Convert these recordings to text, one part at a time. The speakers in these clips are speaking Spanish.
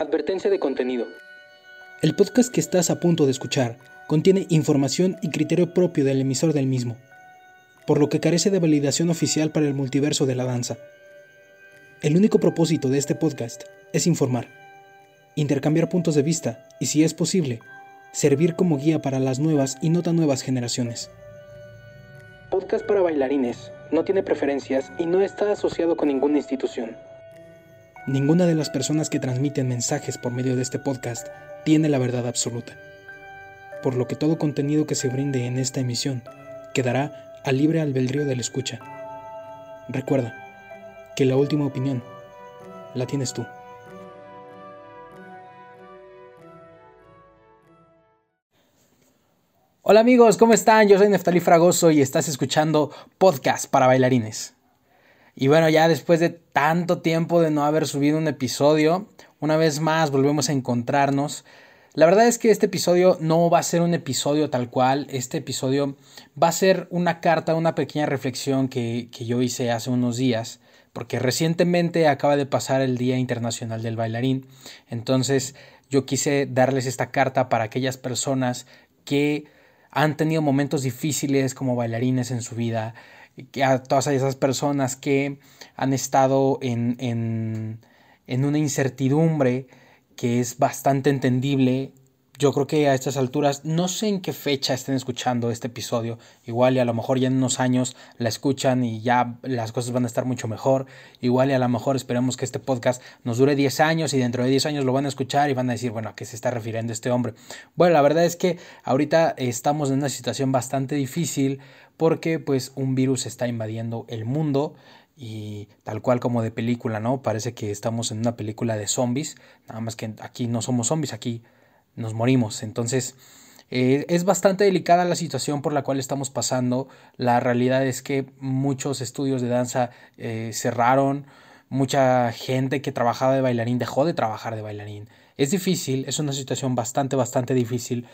Advertencia de contenido. El podcast que estás a punto de escuchar contiene información y criterio propio del emisor del mismo, por lo que carece de validación oficial para el multiverso de la danza. El único propósito de este podcast es informar, intercambiar puntos de vista y, si es posible, servir como guía para las nuevas y no tan nuevas generaciones. Podcast para bailarines. No tiene preferencias y no está asociado con ninguna institución. Ninguna de las personas que transmiten mensajes por medio de este podcast tiene la verdad absoluta, por lo que todo contenido que se brinde en esta emisión quedará a libre albedrío del escucha. Recuerda que la última opinión la tienes tú. Hola amigos, ¿cómo están? Yo soy Neftalí Fragoso y estás escuchando Podcast para Bailarines. Y bueno, ya después de tanto tiempo de no haber subido un episodio, una vez más volvemos a encontrarnos. La verdad es que este episodio no va a ser un episodio tal cual, este episodio va a ser una carta, una pequeña reflexión que, que yo hice hace unos días, porque recientemente acaba de pasar el Día Internacional del Bailarín, entonces yo quise darles esta carta para aquellas personas que han tenido momentos difíciles como bailarines en su vida, a todas esas personas que han estado en, en, en una incertidumbre que es bastante entendible yo creo que a estas alturas, no sé en qué fecha estén escuchando este episodio, igual y a lo mejor ya en unos años la escuchan y ya las cosas van a estar mucho mejor, igual y a lo mejor esperemos que este podcast nos dure 10 años y dentro de 10 años lo van a escuchar y van a decir, bueno, ¿a qué se está refiriendo este hombre? Bueno, la verdad es que ahorita estamos en una situación bastante difícil porque pues un virus está invadiendo el mundo y tal cual como de película, ¿no? Parece que estamos en una película de zombies, nada más que aquí no somos zombies, aquí nos morimos. Entonces, eh, es bastante delicada la situación por la cual estamos pasando. La realidad es que muchos estudios de danza eh, cerraron, mucha gente que trabajaba de bailarín dejó de trabajar de bailarín. Es difícil, es una situación bastante, bastante difícil.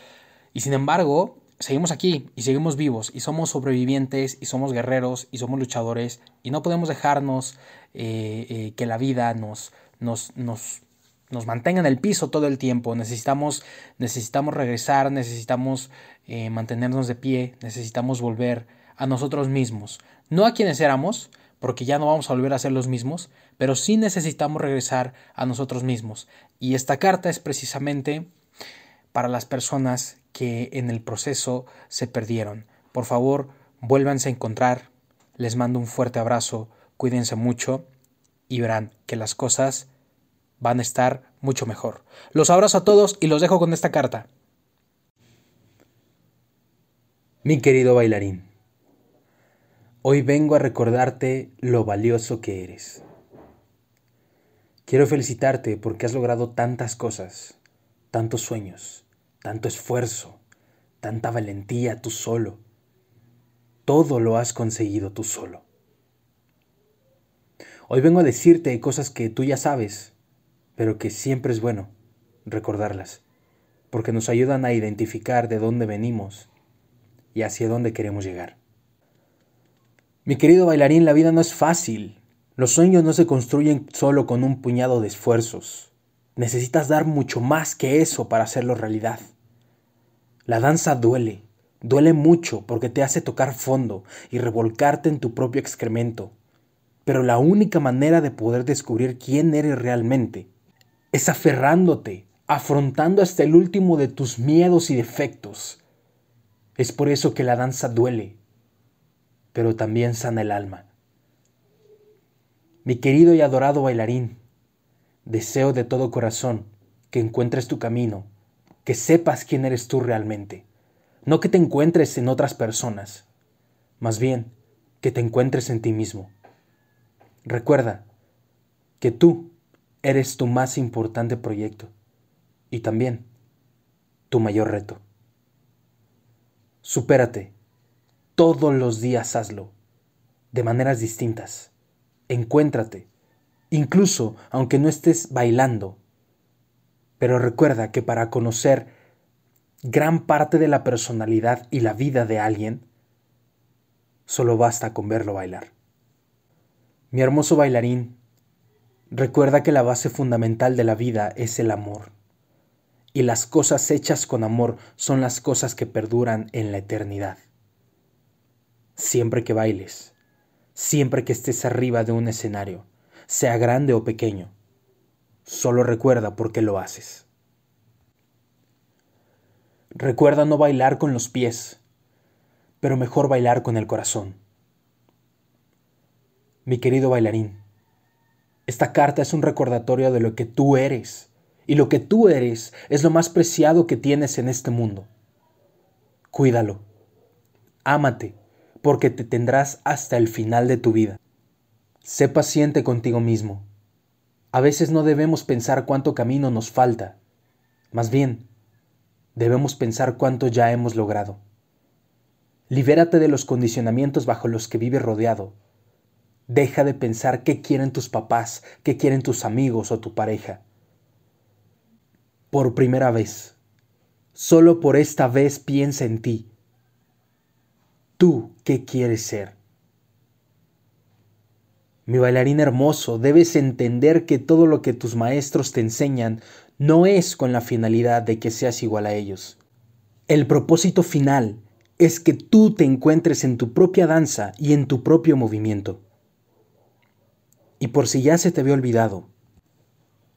Y sin embargo, seguimos aquí y seguimos vivos y somos sobrevivientes y somos guerreros y somos luchadores y no podemos dejarnos eh, que la vida nos, nos, nos nos mantenga en el piso todo el tiempo. Necesitamos, necesitamos regresar, necesitamos eh, mantenernos de pie, necesitamos volver a nosotros mismos. No a quienes éramos, porque ya no vamos a volver a ser los mismos, pero sí necesitamos regresar a nosotros mismos. Y esta carta es precisamente para las personas que en el proceso se perdieron. Por favor, vuélvanse a encontrar. Les mando un fuerte abrazo, cuídense mucho y verán que las cosas van a estar mucho mejor. Los abrazo a todos y los dejo con esta carta. Mi querido bailarín, hoy vengo a recordarte lo valioso que eres. Quiero felicitarte porque has logrado tantas cosas, tantos sueños, tanto esfuerzo, tanta valentía tú solo. Todo lo has conseguido tú solo. Hoy vengo a decirte cosas que tú ya sabes, pero que siempre es bueno recordarlas, porque nos ayudan a identificar de dónde venimos y hacia dónde queremos llegar. Mi querido bailarín, la vida no es fácil. Los sueños no se construyen solo con un puñado de esfuerzos. Necesitas dar mucho más que eso para hacerlo realidad. La danza duele, duele mucho porque te hace tocar fondo y revolcarte en tu propio excremento. Pero la única manera de poder descubrir quién eres realmente es aferrándote, afrontando hasta el último de tus miedos y defectos. Es por eso que la danza duele, pero también sana el alma. Mi querido y adorado bailarín, deseo de todo corazón que encuentres tu camino, que sepas quién eres tú realmente, no que te encuentres en otras personas, más bien que te encuentres en ti mismo. Recuerda que tú eres tu más importante proyecto y también tu mayor reto. Supérate. Todos los días hazlo, de maneras distintas. Encuéntrate, incluso aunque no estés bailando. Pero recuerda que para conocer gran parte de la personalidad y la vida de alguien, solo basta con verlo bailar. Mi hermoso bailarín, Recuerda que la base fundamental de la vida es el amor. Y las cosas hechas con amor son las cosas que perduran en la eternidad. Siempre que bailes, siempre que estés arriba de un escenario, sea grande o pequeño, solo recuerda por qué lo haces. Recuerda no bailar con los pies, pero mejor bailar con el corazón. Mi querido bailarín, esta carta es un recordatorio de lo que tú eres, y lo que tú eres es lo más preciado que tienes en este mundo. Cuídalo, ámate, porque te tendrás hasta el final de tu vida. Sé paciente contigo mismo. A veces no debemos pensar cuánto camino nos falta, más bien, debemos pensar cuánto ya hemos logrado. Libérate de los condicionamientos bajo los que vives rodeado Deja de pensar qué quieren tus papás, qué quieren tus amigos o tu pareja. Por primera vez, solo por esta vez piensa en ti. ¿Tú qué quieres ser? Mi bailarín hermoso, debes entender que todo lo que tus maestros te enseñan no es con la finalidad de que seas igual a ellos. El propósito final es que tú te encuentres en tu propia danza y en tu propio movimiento. Y por si ya se te había olvidado,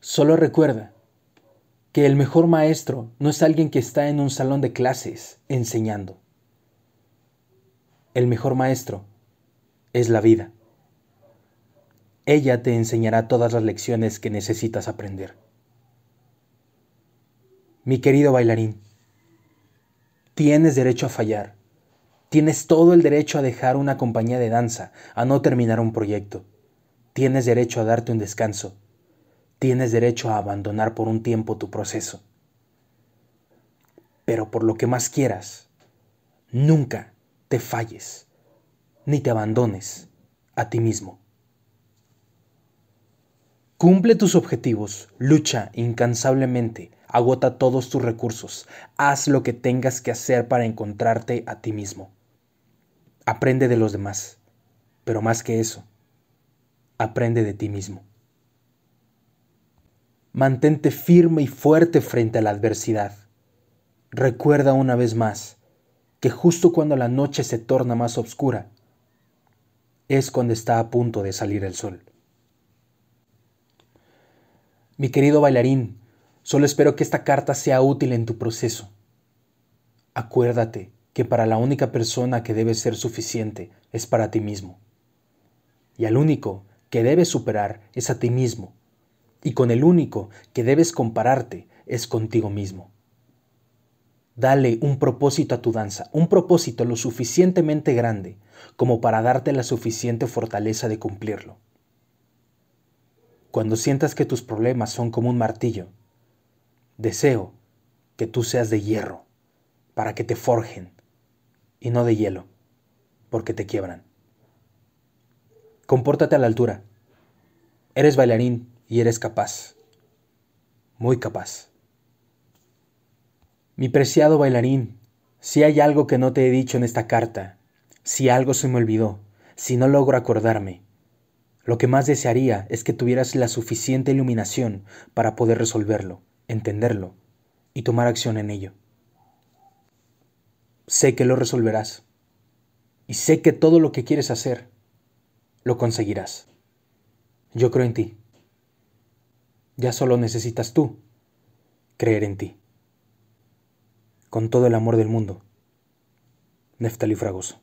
solo recuerda que el mejor maestro no es alguien que está en un salón de clases enseñando. El mejor maestro es la vida. Ella te enseñará todas las lecciones que necesitas aprender. Mi querido bailarín, tienes derecho a fallar. Tienes todo el derecho a dejar una compañía de danza, a no terminar un proyecto. Tienes derecho a darte un descanso. Tienes derecho a abandonar por un tiempo tu proceso. Pero por lo que más quieras, nunca te falles, ni te abandones a ti mismo. Cumple tus objetivos, lucha incansablemente, agota todos tus recursos, haz lo que tengas que hacer para encontrarte a ti mismo. Aprende de los demás, pero más que eso, aprende de ti mismo. Mantente firme y fuerte frente a la adversidad. Recuerda una vez más que justo cuando la noche se torna más oscura, es cuando está a punto de salir el sol. Mi querido bailarín, solo espero que esta carta sea útil en tu proceso. Acuérdate que para la única persona que debe ser suficiente es para ti mismo. Y al único que debes superar es a ti mismo, y con el único que debes compararte es contigo mismo. Dale un propósito a tu danza, un propósito lo suficientemente grande como para darte la suficiente fortaleza de cumplirlo. Cuando sientas que tus problemas son como un martillo, deseo que tú seas de hierro para que te forjen y no de hielo, porque te quiebran. Compórtate a la altura. Eres bailarín y eres capaz. Muy capaz. Mi preciado bailarín, si hay algo que no te he dicho en esta carta, si algo se me olvidó, si no logro acordarme, lo que más desearía es que tuvieras la suficiente iluminación para poder resolverlo, entenderlo y tomar acción en ello. Sé que lo resolverás y sé que todo lo que quieres hacer lo conseguirás. Yo creo en ti. Ya solo necesitas tú creer en ti. Con todo el amor del mundo. Neftali Fragoso.